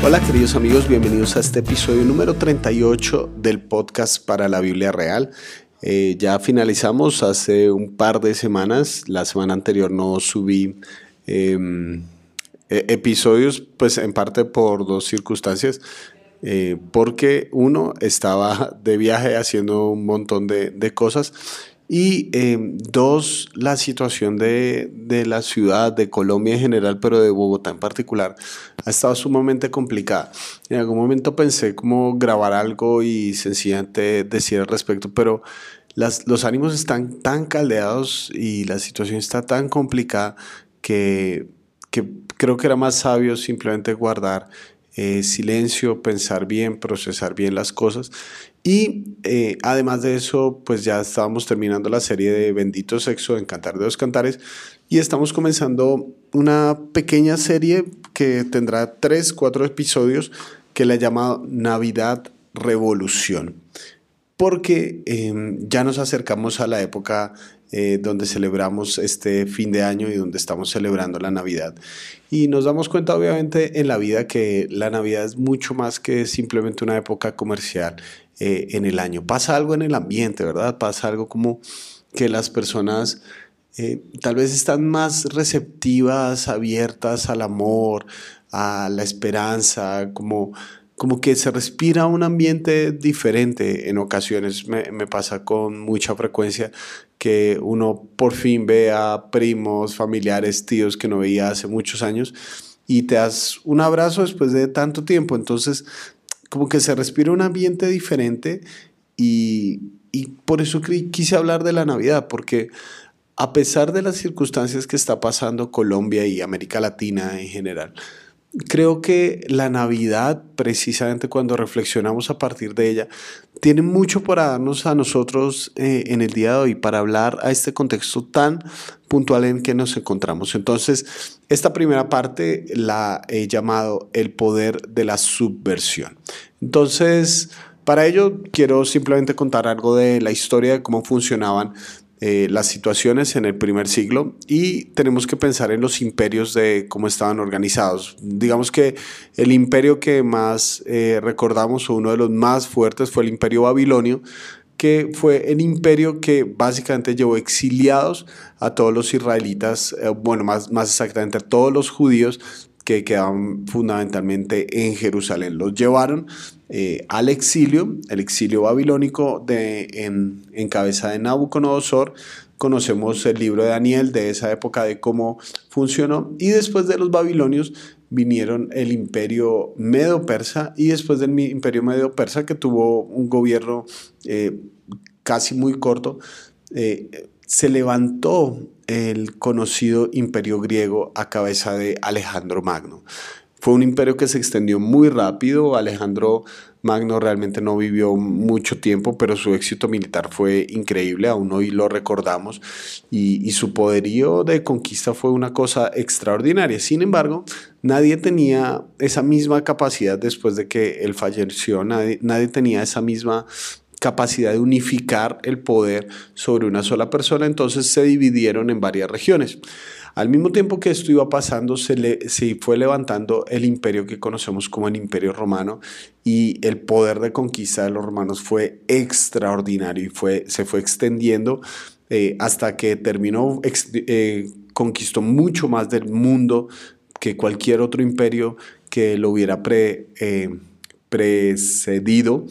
Hola queridos amigos, bienvenidos a este episodio número 38 del podcast para la Biblia Real. Eh, ya finalizamos hace un par de semanas, la semana anterior no subí em, e-, episodios, pues en parte por dos circunstancias. Eh, porque uno estaba de viaje haciendo un montón de, de cosas y em, dos, la situación de, de, la ciudad, de Colombia en general, pero de Bogotá en particular, ha estado sumamente complicada. En algún momento pensé cómo grabar algo y sencillamente decir al respecto, pero las, los ánimos están tan caldeados y la situación está tan complicada que, que creo que era más sabio simplemente guardar eh, silencio, pensar bien, procesar bien las cosas. Y eh, además de eso, pues ya estábamos terminando la serie de Bendito Sexo en Cantar de los Cantares y estamos comenzando una pequeña serie que tendrá tres, cuatro episodios que le he llamado Navidad Revolución. Porque em, ya nos acercamos a la época eh, donde celebramos este fin de año y donde estamos celebrando la Navidad. Y nos damos cuenta obviamente en la vida que la Navidad es mucho más que simplemente una época comercial eh, en el año. Pasa algo en el ambiente, ¿verdad? Pasa algo como que las personas... Eh, tal vez están más receptivas, abiertas al amor, a la esperanza, como como que se respira un ambiente diferente en ocasiones. Me, me, pasa con mucha frecuencia que uno por fin ve a primos, familiares, tíos que no veía hace muchos años y te das un abrazo después de tanto tiempo. Entonces, como que se respira un ambiente diferente y, y por eso quise hablar de la Navidad, porque a pesar de las circunstancias que está pasando Colombia y América Latina en general, creo que la Navidad, precisamente cuando reflexionamos a partir de ella, tiene mucho para darnos a nosotros eh, en el día de hoy, para hablar a este contexto tan puntual en que nos encontramos. Entonces, esta primera parte la he llamado el poder de la subversión. Entonces, para ello quiero simplemente contar algo de la historia de cómo funcionaban eh, las situaciones en el primer siglo y tenemos que pensar en los imperios de cómo estaban organizados. Digamos que el imperio que más eh, recordamos o uno de los más fuertes fue el imperio babilonio, que fue el imperio que básicamente llevó exiliados a todos los israelitas, eh, bueno, más, más exactamente a todos los judíos que quedaban fundamentalmente en Jerusalén. Los llevaron eh, al exilio, el exilio babilónico en, cabeza de Nabucodonosor. Conocemos el libro de Daniel de esa época de cómo funcionó. Y después de los babilonios vinieron el imperio medo-persa y después del imperio medo-persa que tuvo un gobierno eh, casi muy corto, eh, se levantó el conocido imperio griego a cabeza de Alejandro Magno. Fue un imperio que se extendió muy rápido. Alejandro Magno realmente no vivió mucho tiempo, pero su éxito militar fue increíble, aún hoy lo recordamos, y, su poderío de conquista fue una cosa extraordinaria. Sin embargo, nadie tenía esa misma capacidad después de que él falleció, nadie, nadie tenía esa misma capacidad de unificar el poder sobre una sola persona, entonces se dividieron en varias regiones. Al mismo tiempo que esto iba pasando, se, le, se fue levantando el imperio que conocemos como el imperio romano y el poder de conquista de los romanos fue extraordinario y fue, se fue extendiendo eh, hasta que terminó, eh, conquistó mucho más del mundo que cualquier otro imperio que lo hubiera eh, precedido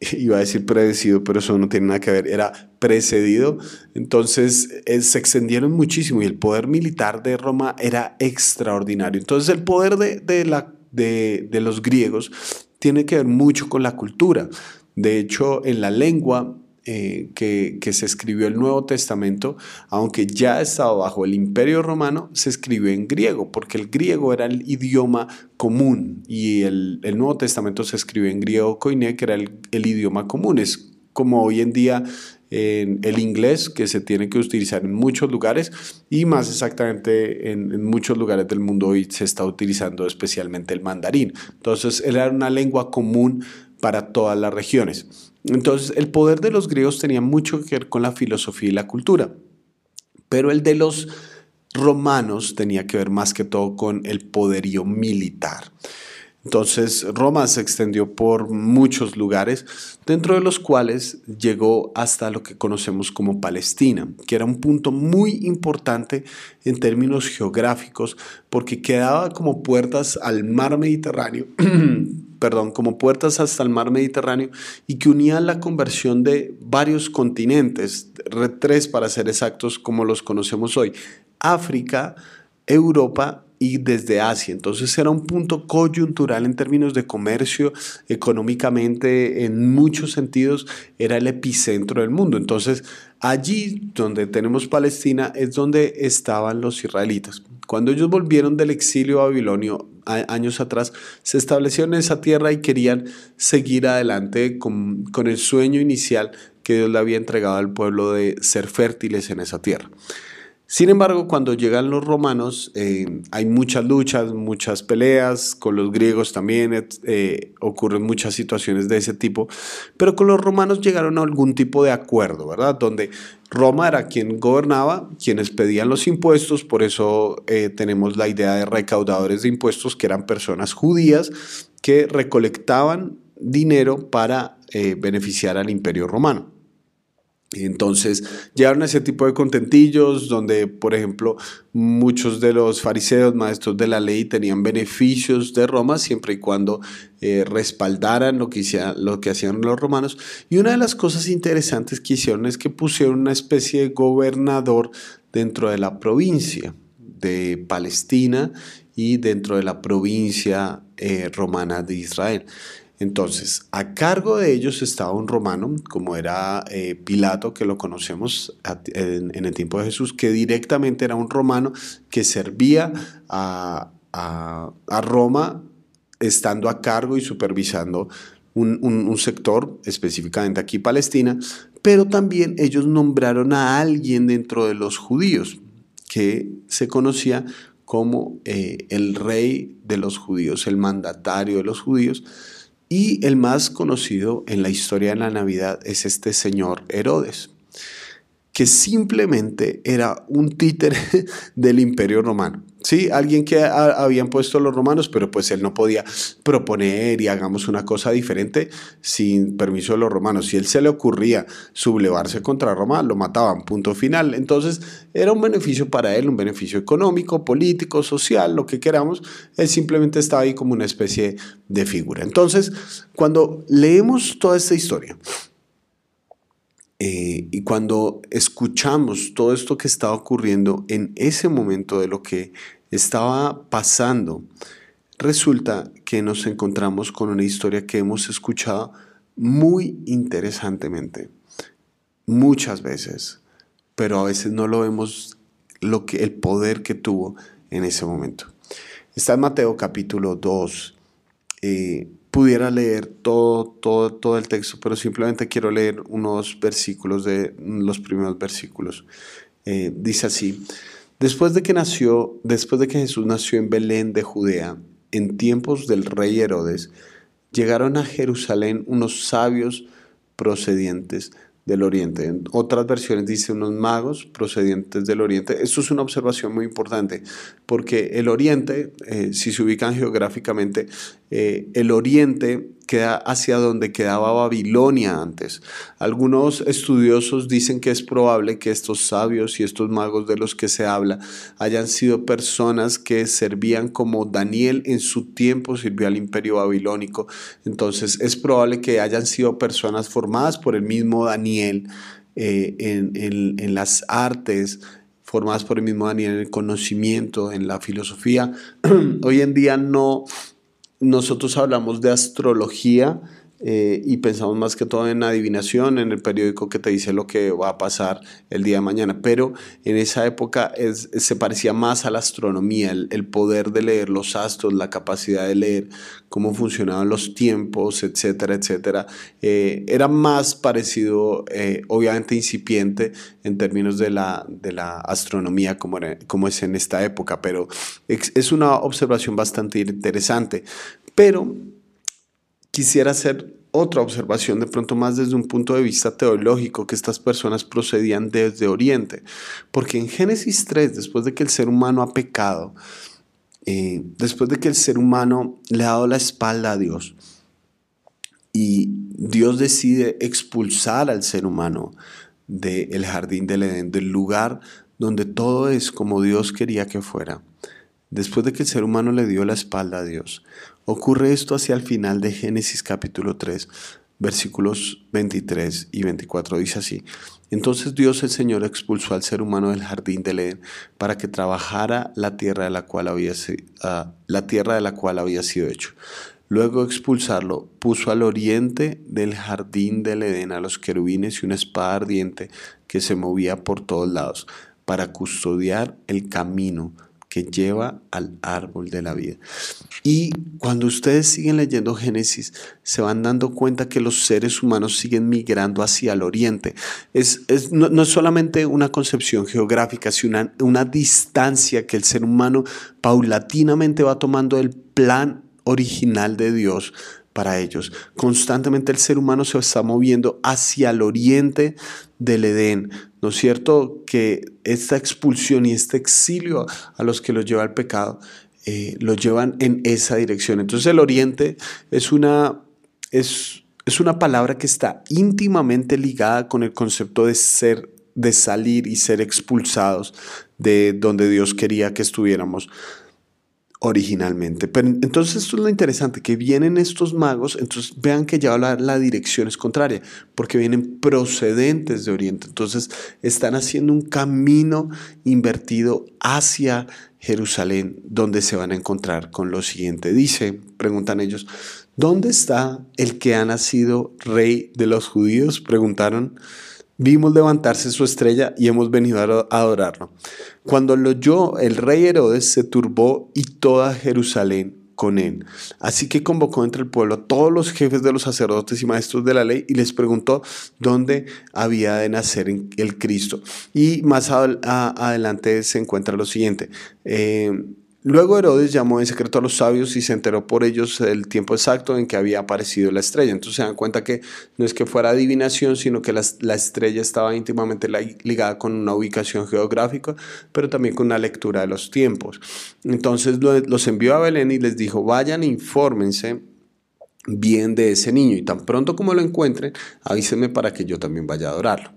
iba a decir predecido, pero eso no tiene nada que ver, era precedido. Entonces eh, se extendieron muchísimo y el poder militar de Roma era extraordinario. Entonces el poder de, la, de, de los griegos tiene que ver mucho con la cultura. De hecho, en la lengua eh, que, se escribió el Nuevo Testamento, aunque ya estaba bajo el Imperio Romano, se escribió en griego, porque el griego era el idioma común y el, Nuevo Testamento se escribió en griego koiné, que era el, idioma común. Es como hoy en día el inglés que se tiene que utilizar en muchos lugares y más exactamente en, en, muchos lugares del mundo hoy se está utilizando especialmente el mandarín. Entonces era una lengua común para todas las regiones. Entonces, el poder de los griegos tenía mucho que ver con la filosofía y la cultura, pero el de los romanos tenía que ver más que todo con el poderío militar. Entonces Roma se extendió por muchos lugares, dentro de los cuales llegó hasta lo que conocemos como Palestina, que era un punto muy importante en términos geográficos, porque quedaba como puertas al mar Mediterráneo, perdón, como puertas hasta el mar Mediterráneo y que unían la conversión de varios continentes, tres para ser exactos como los conocemos hoy, África, Europa y desde Asia. Entonces era un punto coyuntural en términos de comercio, económicamente, en muchos sentidos, era el epicentro del mundo. Entonces allí donde tenemos Palestina es donde estaban los israelitas. Cuando ellos volvieron del exilio babilonio años atrás, se establecieron en esa tierra y querían seguir adelante con, con el sueño inicial que Dios le había entregado al pueblo de ser fértiles en esa tierra. Sin embargo, cuando llegan los romanos, eh, hay muchas luchas, muchas peleas, con los griegos también eh, ocurren muchas situaciones de ese tipo, pero con los romanos llegaron a algún tipo de acuerdo, ¿verdad? Donde Roma era quien gobernaba, quienes pedían los impuestos, por eso eh, tenemos la idea de recaudadores de impuestos, que eran personas judías que recolectaban dinero para beneficiar al imperio romano. Entonces llegaron a ese tipo de contentillos donde, por ejemplo, muchos de los fariseos, maestros de la ley, tenían beneficios de Roma siempre y cuando eh, respaldaran lo que, hacían los romanos. Y una de las cosas interesantes que hicieron es que pusieron una especie de gobernador dentro de la provincia de Palestina y dentro de la provincia eh, romana de Israel. Entonces, a cargo de ellos estaba un romano, como era eh, Pilato, que lo conocemos en, el tiempo de Jesús, que directamente era un romano que servía a, Roma estando a cargo y supervisando un, sector, específicamente aquí Palestina, pero también ellos nombraron a alguien dentro de los judíos que se conocía como eh, el rey de los judíos, el mandatario de los judíos, y el más conocido en la historia de la Navidad es este señor Herodes, que simplemente era un títere del imperio romano. Sí, alguien que habían puesto los romanos, pero pues él no podía proponer y hagamos una cosa diferente sin permiso de los romanos. Si él se le ocurría sublevarse contra Roma, lo mataban, punto final. Entonces era un beneficio para él, un beneficio económico, político, social, lo que queramos. Él simplemente estaba ahí como una especie de figura. Entonces, cuando leemos toda esta historia, eh, y cuando escuchamos todo esto que estaba ocurriendo en ese momento de lo que estaba pasando, resulta que nos encontramos con una historia que hemos escuchado muy interesantemente, muchas veces, pero a veces no lo vemos lo que, el poder que tuvo en ese momento. Está en Mateo capítulo 2. Eh, pudiera leer todo, todo, todo el texto, pero simplemente quiero leer unos versículos de los primeros versículos. Eh, dice así, Después de que nació, después de que Jesús nació en Belén de Judea, en tiempos del rey Herodes, llegaron a Jerusalén unos sabios procedientes del oriente. En otras versiones dice unos magos procedientes del oriente. Esto es una observación muy importante porque el oriente, eh, si se ubican geográficamente, eh, el oriente queda hacia donde quedaba Babilonia antes. Algunos estudiosos dicen que es probable que estos sabios y estos magos de los que se habla hayan sido personas que servían como Daniel en su tiempo sirvió al imperio babilónico. Entonces es probable que hayan sido personas formadas por el mismo Daniel eh, en, las artes, formadas por el mismo Daniel en el conocimiento, en la filosofía. Hoy en día no, nosotros hablamos de astrología eh, y pensamos más que todo en adivinación, en el periódico que te dice lo que va a pasar el día de mañana, pero en esa época se parecía más a la astronomía, el, poder de leer los astros, la capacidad de leer cómo funcionaban los tiempos, etcétera, etcétera. Eh, era más parecido, eh, obviamente incipiente en términos de la, de la astronomía como, como es en esta época, pero es una observación bastante interesante. Pero quisiera hacer otra observación de pronto más desde un punto de vista teológico, que estas personas procedían desde Oriente, porque en Génesis 3, después de que el ser humano ha pecado, eh, después de que el ser humano le ha dado la espalda a Dios y Dios decide expulsar al ser humano del jardín del Edén, del lugar donde todo es como Dios quería que fuera, después de que el ser humano le dio la espalda a Dios, ocurre esto hacia el final de Génesis capítulo 3, versículos 23 y 24. Dice así, entonces Dios el Señor expulsó al ser humano del jardín del Edén para que trabajara la tierra de la cual había, uh, la tierra de la cual había sido hecho. Luego de expulsarlo, puso al oriente del jardín del Edén a los querubines y una espada ardiente que se movía por todos lados para custodiar el camino que lleva al árbol de la vida. Y cuando ustedes siguen leyendo Génesis, se van dando cuenta que los seres humanos siguen migrando hacia el oriente. Es, no, es solamente una concepción geográfica, sino una, una distancia que el ser humano paulatinamente va tomando del plan original de Dios para ellos. Constantemente el ser humano se está moviendo hacia el oriente del Edén. ¿No es cierto? Que esta expulsión y este exilio a los que los lleva al pecado, eh, los llevan en esa dirección. Entonces el oriente es una, es, es una palabra que está íntimamente ligada con el concepto de ser de salir y ser expulsados de donde Dios quería que estuviéramos originalmente. Pero entonces esto es lo interesante, que vienen estos magos, entonces vean que ya la, la dirección es contraria, porque vienen procedentes de Oriente, entonces están haciendo un camino invertido hacia Jerusalén, donde se van a encontrar con lo siguiente. Dice, preguntan ellos, ¿dónde está el que ha nacido rey de los judíos? Preguntaron. Vimos levantarse su estrella y hemos venido a adorarlo. Cuando lo oyó, el rey Herodes se turbó y toda Jerusalén con él. Así que convocó entre el pueblo a todos los jefes de los sacerdotes y maestros de la ley y les preguntó dónde había de nacer el Cristo. Y más adelante se encuentra lo siguiente. Eh, Luego Herodes llamó en secreto a los sabios y se enteró por ellos el tiempo exacto en que había aparecido la estrella. Entonces se dan cuenta que no es que fuera adivinación, sino que la, estrella estaba íntimamente ligada con una ubicación geográfica, pero también con una lectura de los tiempos. Entonces los envió a Belén y les dijo, vayan e infórmense bien de ese niño y tan pronto como lo encuentren, avísenme para que yo también vaya a adorarlo.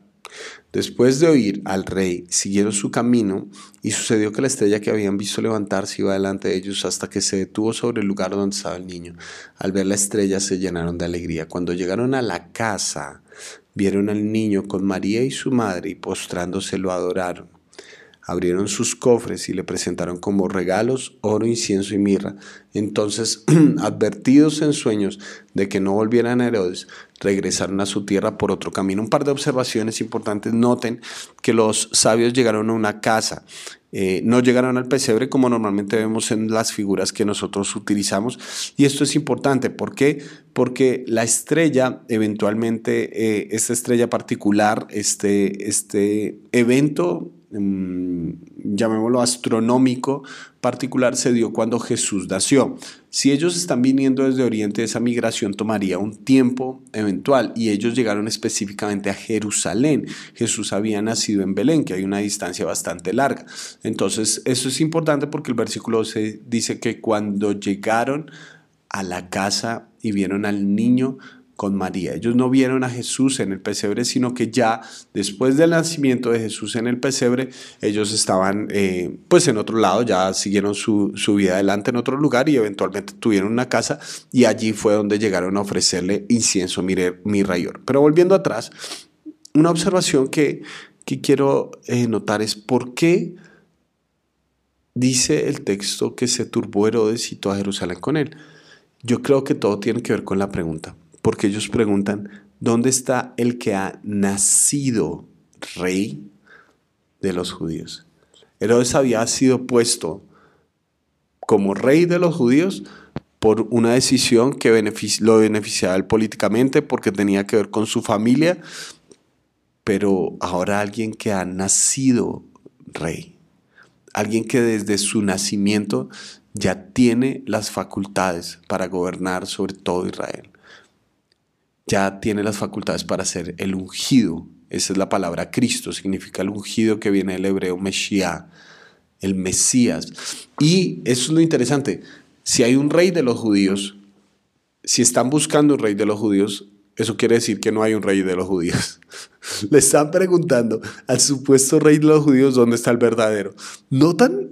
Después de oír al rey, siguieron su camino y sucedió que la estrella que habían visto levantarse iba delante de ellos hasta que se detuvo sobre el lugar donde estaba el niño. Al ver la estrella se llenaron de alegría. Cuando llegaron a la casa, vieron al niño con María y su madre y postrándose lo adoraron. Abrieron sus cofres y le presentaron como regalos oro, incienso y mirra. Entonces, advertidos en sueños de que no volvieran a Herodes, regresaron a su tierra por otro camino. Un par de observaciones importantes. Noten que los sabios llegaron a una casa. Eh, no llegaron al pesebre como normalmente vemos en las figuras que nosotros utilizamos. Y esto es importante. ¿Por qué? Porque la estrella, eventualmente, eh, esta estrella particular, este, este evento llamémoslo astronómico particular se dio cuando Jesús nació. Si ellos están viniendo desde Oriente, esa migración tomaría un tiempo eventual y ellos llegaron específicamente a Jerusalén. Jesús había nacido en Belén, que hay una distancia bastante larga. Entonces, eso es importante porque el versículo se dice que cuando llegaron a la casa y vieron al niño, con María. Ellos no vieron a Jesús en el pesebre, sino que ya después del nacimiento de Jesús en el pesebre, ellos estaban eh, pues en otro lado, ya siguieron su, vida adelante en otro lugar y eventualmente tuvieron una casa y allí fue donde llegaron a ofrecerle incienso, mi rayor. Pero volviendo atrás, una observación que, que quiero eh, notar es por qué dice el texto que se turbó Herodes y toda Jerusalén con él. Yo creo que todo tiene que ver con la pregunta porque ellos preguntan, ¿dónde está el que ha nacido rey de los judíos? Herodes había sido puesto como rey de los judíos por una decisión que lo beneficiaba políticamente porque tenía que ver con su familia, pero ahora alguien que ha nacido rey, alguien que desde su nacimiento ya tiene las facultades para gobernar sobre todo Israel ya tiene las facultades para ser el ungido. Esa es la palabra Cristo, significa el ungido que viene del hebreo Meshiach. el Mesías. Y eso es lo interesante. Si hay un rey de los judíos, si están buscando un rey de los judíos, eso quiere decir que no hay un rey de los judíos. Le están preguntando al supuesto rey de los judíos dónde está el verdadero. ¿Notan,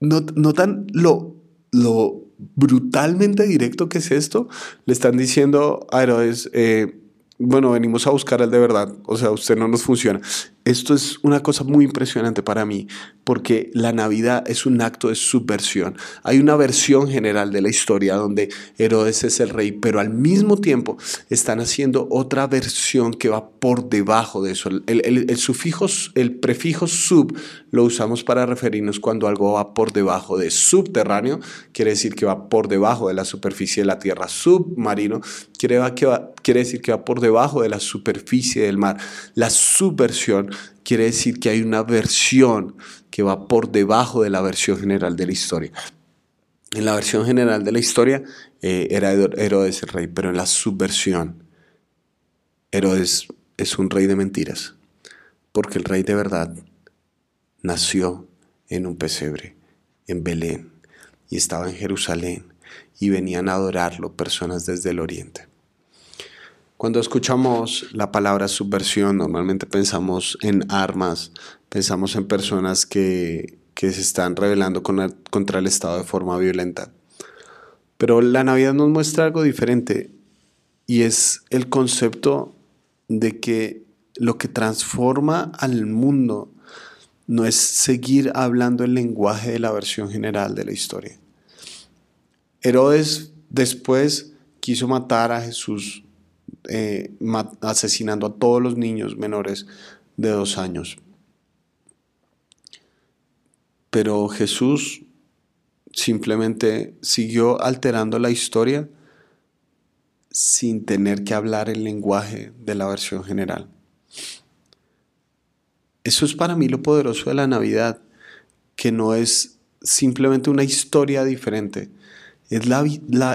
notan lo, lo brutalmente directo que es esto? Le están diciendo a eh, bueno, venimos a buscar al de verdad, o sea, usted no nos funciona. Esto es una cosa muy impresionante para mí, porque la Navidad es un acto de subversión. Hay una versión general de la historia donde Herodes es el rey, pero al mismo tiempo están haciendo otra versión que va por debajo de eso. El, sufijo, el prefijo sub lo usamos para referirnos cuando algo va por debajo de subterráneo, quiere decir que va por debajo de la superficie de la tierra. Submarino quiere, que quiere decir que va por debajo de la superficie del mar. La subversión quiere decir que hay una versión que va por debajo de la versión general de la historia. En la versión general de la historia eh, era Herodes el rey, pero en la subversión Herodes es un rey de mentiras, porque el rey de verdad nació en un pesebre, en Belén, y estaba en Jerusalén, y venían a adorarlo personas desde el oriente. Cuando escuchamos la palabra subversión, normalmente pensamos en armas, pensamos en personas que, se están rebelando contra el Estado de forma violenta. Pero la Navidad nos muestra algo diferente y es el concepto de que lo que transforma al mundo no es seguir hablando el lenguaje de la versión general de la historia. Herodes después quiso matar a Jesús eh, asesinando a todos los niños menores de dos años. Pero Jesús simplemente siguió alterando la historia sin tener que hablar el lenguaje de la versión general. Eso es para mí lo poderoso de la Navidad, que no es simplemente una historia diferente, es la,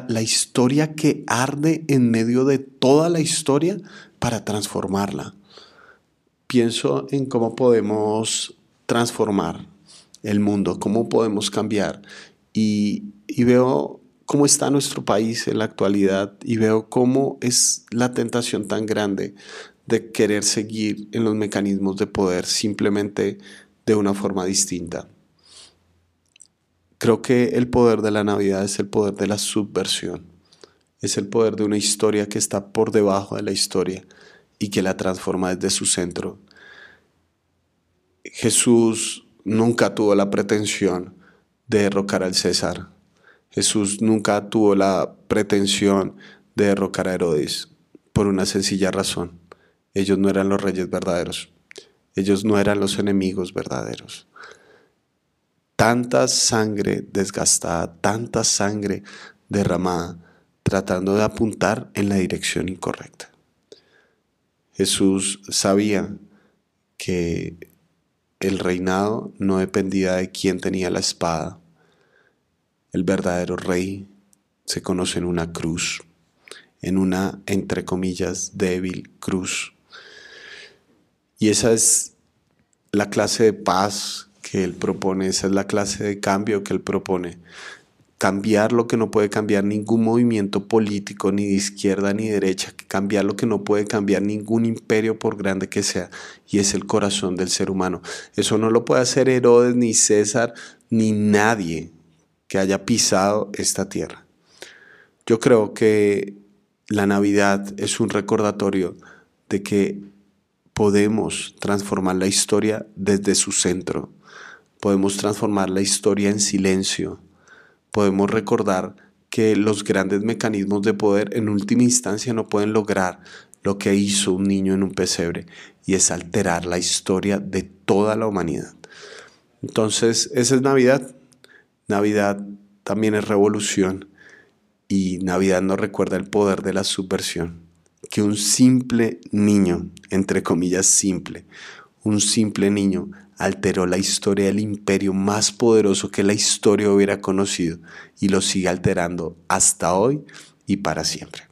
la, historia que arde en medio de toda la historia para transformarla. Pienso en cómo podemos transformar el mundo, cómo podemos cambiar. Y, y, veo cómo está nuestro país en la actualidad y veo cómo es la tentación tan grande de querer seguir en los mecanismos de poder simplemente de una forma distinta. Creo que el poder de la Navidad es el poder de la subversión. Es el poder de una historia que está por debajo de la historia y que la transforma desde su centro. Jesús nunca tuvo la pretensión de derrocar al César. Jesús nunca tuvo la pretensión de derrocar a Herodes por una sencilla razón. Ellos no eran los reyes verdaderos. Ellos no eran los enemigos verdaderos tanta sangre desgastada, tanta sangre derramada, tratando de apuntar en la dirección incorrecta. Jesús sabía que el reinado no dependía de quién tenía la espada. El verdadero rey se conoce en una cruz, en una, entre comillas, débil cruz. Y esa es la clase de paz que él propone, esa es la clase de cambio que él propone. Cambiar lo que no puede cambiar ningún movimiento político, ni de izquierda ni derecha, cambiar lo que no puede cambiar ningún imperio por grande que sea, y es el corazón del ser humano. Eso no lo puede hacer Herodes, ni César, ni nadie que haya pisado esta tierra. Yo creo que la Navidad es un recordatorio de que podemos transformar la historia desde su centro, Podemos transformar la historia en silencio. Podemos recordar que los grandes mecanismos de poder en última instancia no pueden lograr lo que hizo un niño en un pesebre y es alterar la historia de toda la humanidad. Entonces, esa es Navidad. Navidad también es revolución y Navidad nos recuerda el poder de la subversión. Que un simple niño, entre comillas simple, un simple niño alteró la historia del imperio más poderoso que la historia hubiera conocido y lo sigue alterando hasta hoy y para siempre.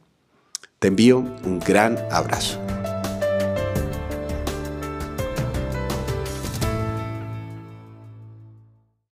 Te envío un gran abrazo.